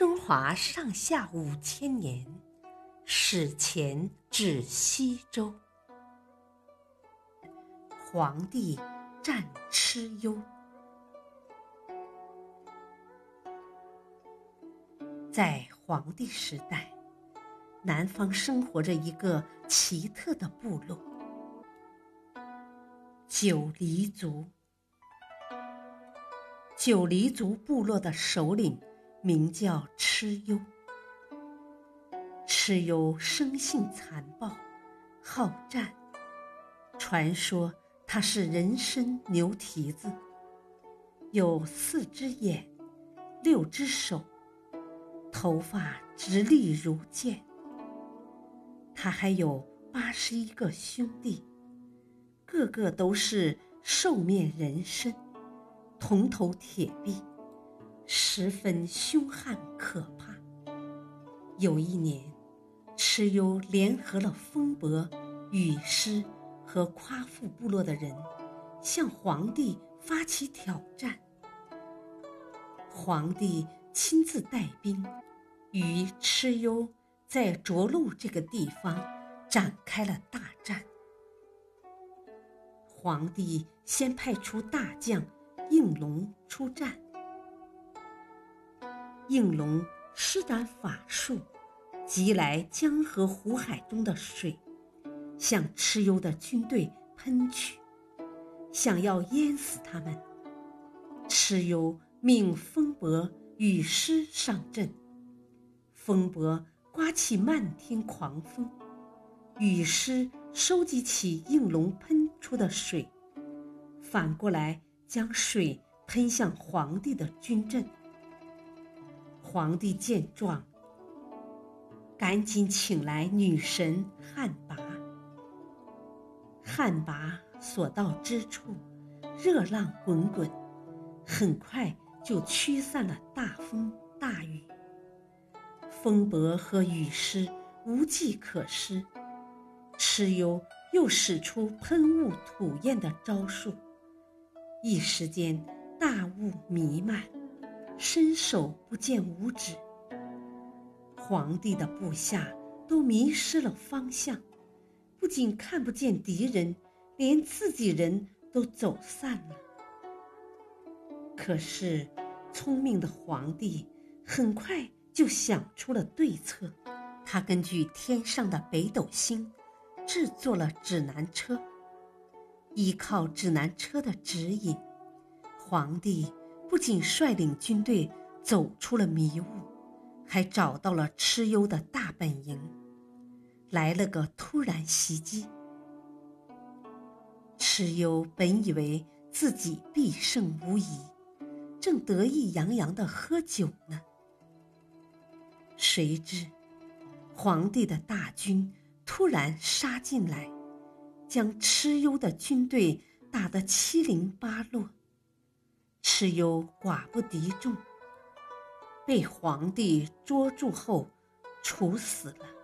中华上下五千年，史前至西周。黄帝战蚩尤。在黄帝时代，南方生活着一个奇特的部落——九黎族。九黎族部落的首领。名叫蚩尤。蚩尤生性残暴，好战。传说他是人身牛蹄子，有四只眼，六只手，头发直立如剑。他还有八十一个兄弟，个个都是兽面人身，铜头铁臂。十分凶悍可怕。有一年，蚩尤联合了风伯、雨师和夸父部落的人，向皇帝发起挑战。皇帝亲自带兵，与蚩尤在涿鹿这个地方展开了大战。皇帝先派出大将应龙出战。应龙施展法术，急来江河湖海中的水，向蚩尤的军队喷去，想要淹死他们。蚩尤命风伯、雨师上阵，风伯刮起漫天狂风，雨师收集起应龙喷出的水，反过来将水喷向皇帝的军阵。皇帝见状，赶紧请来女神旱魃。旱魃所到之处，热浪滚滚，很快就驱散了大风大雨。风伯和雨师无计可施，蚩尤又使出喷雾吐焰的招数，一时间大雾弥漫。伸手不见五指，皇帝的部下都迷失了方向，不仅看不见敌人，连自己人都走散了。可是，聪明的皇帝很快就想出了对策，他根据天上的北斗星，制作了指南车。依靠指南车的指引，皇帝。不仅率领军队走出了迷雾，还找到了蚩尤的大本营，来了个突然袭击。蚩尤本以为自己必胜无疑，正得意洋洋地喝酒呢，谁知皇帝的大军突然杀进来，将蚩尤的军队打得七零八落。蚩尤寡不敌众，被皇帝捉住后处死了。